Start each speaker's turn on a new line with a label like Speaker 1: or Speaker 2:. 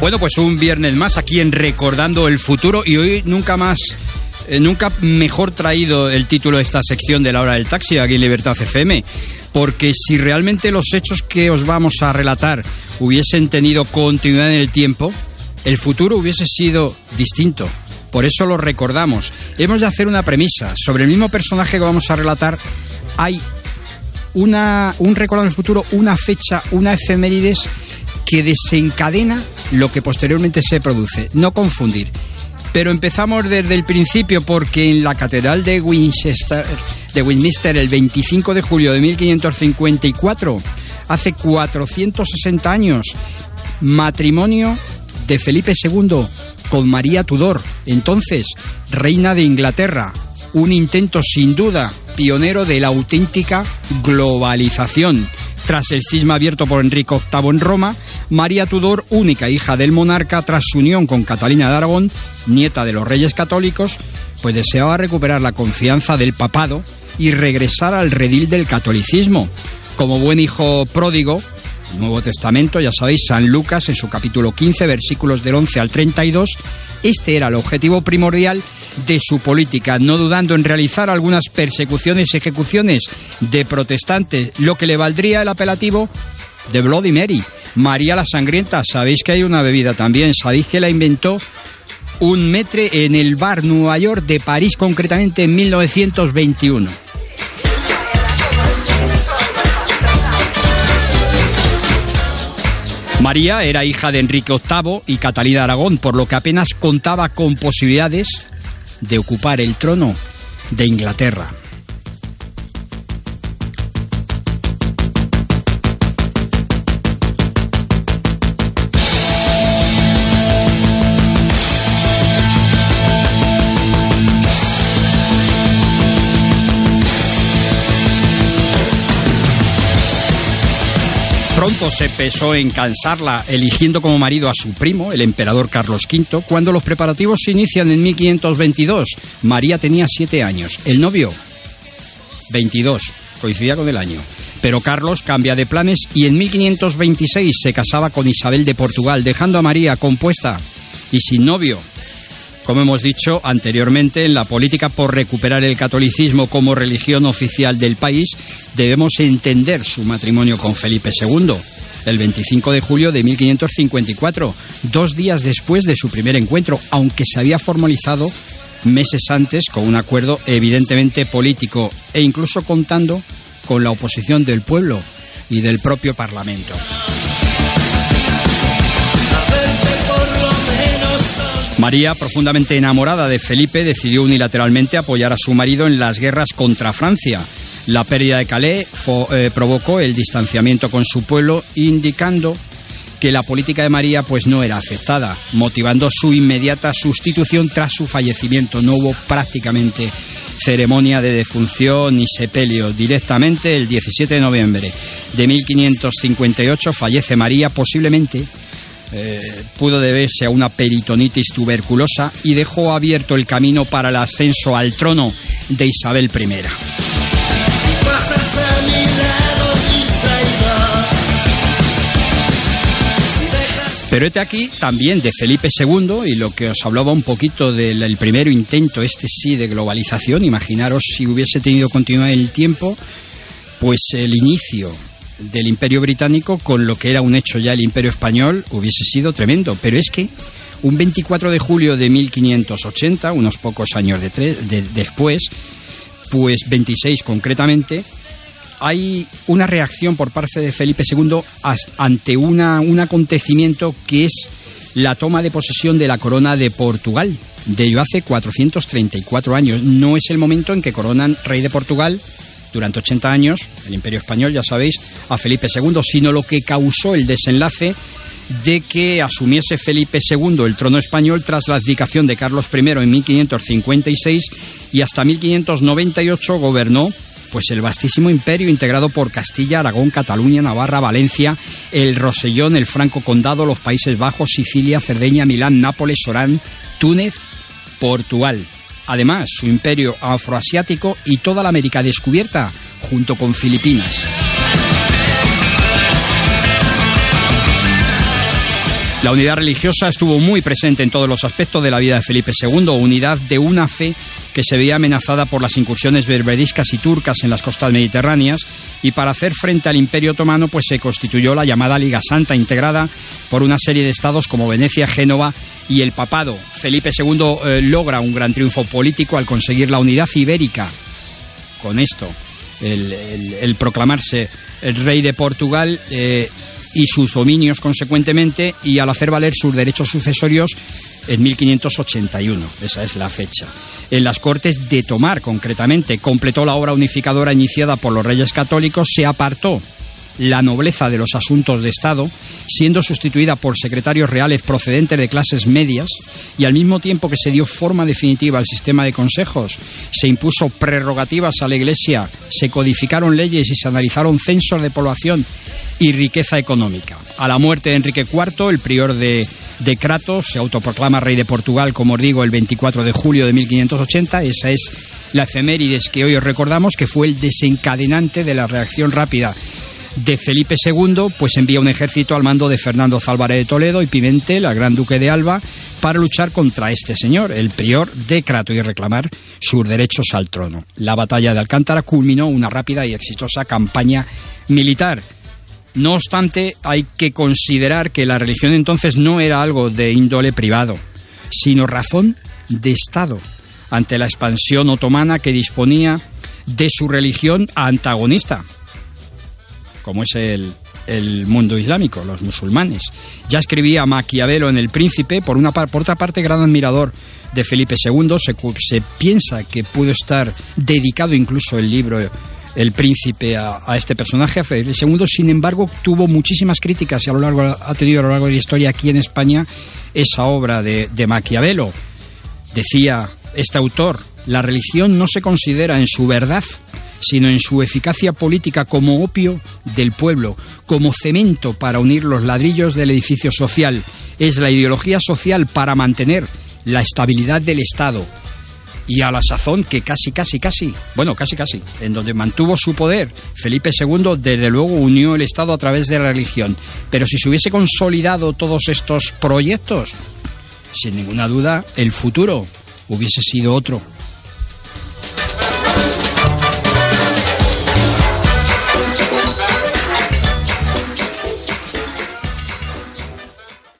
Speaker 1: Bueno, pues un viernes más aquí en Recordando el Futuro y hoy nunca más, eh, nunca mejor traído el título de esta sección de la hora del taxi aquí en Libertad FM, porque si realmente los hechos que os vamos a relatar hubiesen tenido continuidad en el tiempo, el futuro hubiese sido distinto. Por eso lo recordamos. Hemos de hacer una premisa. Sobre el mismo personaje que vamos a relatar, hay una, un recuerdo del futuro, una fecha, una efemérides que desencadena lo que posteriormente se produce. No confundir. Pero empezamos desde el principio porque en la Catedral de Winchester, de Westminster el 25 de julio de 1554, hace 460 años, matrimonio de Felipe II con María Tudor, entonces reina de Inglaterra. Un intento sin duda pionero de la auténtica globalización. Tras el cisma abierto por Enrique VIII en Roma, María Tudor, única hija del monarca, tras su unión con Catalina de Aragón, nieta de los reyes católicos, pues deseaba recuperar la confianza del papado y regresar al redil del catolicismo. Como buen hijo pródigo, Nuevo Testamento, ya sabéis, San Lucas en su capítulo 15, versículos del 11 al 32, este era el objetivo primordial de su política, no dudando en realizar algunas persecuciones y ejecuciones de protestantes, lo que le valdría el apelativo de Bloody Mary, María la Sangrienta. Sabéis que hay una bebida también, sabéis que la inventó un metre en el bar Nueva York de París, concretamente en 1921. María era hija de Enrique VIII y Catalina Aragón, por lo que apenas contaba con posibilidades de ocupar el trono de Inglaterra. Se pesó en cansarla, eligiendo como marido a su primo, el emperador Carlos V. Cuando los preparativos se inician en 1522, María tenía siete años. El novio, 22, coincidía con el año. Pero Carlos cambia de planes y en 1526 se casaba con Isabel de Portugal, dejando a María compuesta y sin novio como hemos dicho anteriormente, en la política por recuperar el catolicismo como religión oficial del país, debemos entender su matrimonio con Felipe II, el 25 de julio de 1554, dos días después de su primer encuentro, aunque se había formalizado meses antes con un acuerdo evidentemente político e incluso contando con la oposición del pueblo y del propio Parlamento. María, profundamente enamorada de Felipe, decidió unilateralmente apoyar a su marido en las guerras contra Francia. La pérdida de Calais eh, provocó el distanciamiento con su pueblo, indicando que la política de María pues no era aceptada, motivando su inmediata sustitución tras su fallecimiento. No hubo prácticamente ceremonia de defunción ni sepelio. Directamente el 17 de noviembre de 1558 fallece María, posiblemente eh, pudo deberse a una peritonitis tuberculosa y dejó abierto el camino para el ascenso al trono de Isabel I. Pero este aquí también de Felipe II y lo que os hablaba un poquito del primer intento, este sí, de globalización. Imaginaros si hubiese tenido continuidad en el tiempo, pues el inicio del Imperio Británico con lo que era un hecho ya el Imperio Español hubiese sido tremendo. Pero es que un 24 de julio de 1580, unos pocos años de después, pues 26 concretamente, hay una reacción por parte de Felipe II ante una, un acontecimiento que es la toma de posesión de la corona de Portugal. De ello hace 434 años. No es el momento en que coronan rey de Portugal durante 80 años, el Imperio Español, ya sabéis, a Felipe II, sino lo que causó el desenlace de que asumiese Felipe II el trono español tras la abdicación de Carlos I en 1556 y hasta 1598 gobernó pues el vastísimo imperio integrado por Castilla, Aragón, Cataluña, Navarra, Valencia, el Rosellón, el Franco Condado, los Países Bajos, Sicilia, Cerdeña, Milán, Nápoles, Orán, Túnez, Portugal. Además, su imperio afroasiático y toda la América descubierta, junto con Filipinas. La unidad religiosa estuvo muy presente en todos los aspectos de la vida de Felipe II, unidad de una fe que se veía amenazada por las incursiones berberiscas y turcas en las costas mediterráneas y para hacer frente al Imperio Otomano pues se constituyó la llamada Liga Santa integrada por una serie de estados como Venecia, Génova y el Papado. Felipe II eh, logra un gran triunfo político al conseguir la unidad ibérica. Con esto, el, proclamarse el rey de Portugal eh, y sus dominios consecuentemente y al hacer valer sus derechos sucesorios en 1581. Esa es la fecha. En las Cortes de Tomar, concretamente, completó la obra unificadora iniciada por los reyes católicos, se apartó la nobleza de los asuntos de Estado, siendo sustituida por secretarios reales procedentes de clases medias, y al mismo tiempo que se dio forma definitiva al sistema de consejos, se impuso prerrogativas a la Iglesia, se codificaron leyes y se analizaron censos de población y riqueza económica. A la muerte de Enrique IV, el prior de, de Kratos se autoproclama rey de Portugal, como os digo, el 24 de julio de 1580. Esa es la efemérides que hoy os recordamos, que fue el desencadenante de la reacción rápida de Felipe II, pues envía un ejército al mando de Fernando Zálvarez de Toledo y Pimentel, al gran duque de Alba, para luchar contra este señor, el prior de Crato, y reclamar sus derechos al trono. La batalla de Alcántara culminó una rápida y exitosa campaña militar. No obstante, hay que considerar que la religión entonces no era algo de índole privado, sino razón de Estado, ante la expansión otomana que disponía de su religión antagonista, como es el, mundo islámico, los musulmanes. Ya escribía Maquiavelo en El Príncipe, por, una, por otra parte, gran admirador de Felipe II. Se, se piensa que pudo estar dedicado incluso el libro El Príncipe a, este personaje, a Felipe II. Sin embargo, tuvo muchísimas críticas y a lo largo, ha tenido a lo largo de la historia aquí en España esa obra de, de Maquiavelo. Decía este autor, la religión no se considera en su verdad sino en su eficacia política como opio del pueblo, como cemento para unir los ladrillos del edificio social. Es la ideología social para mantener la estabilidad del Estado. Y a la sazón que casi, casi, casi, bueno, casi, casi, en donde mantuvo su poder, Felipe II desde luego unió el Estado a través de la religión. Pero si se hubiese consolidado todos estos proyectos, sin ninguna duda, el futuro hubiese sido otro.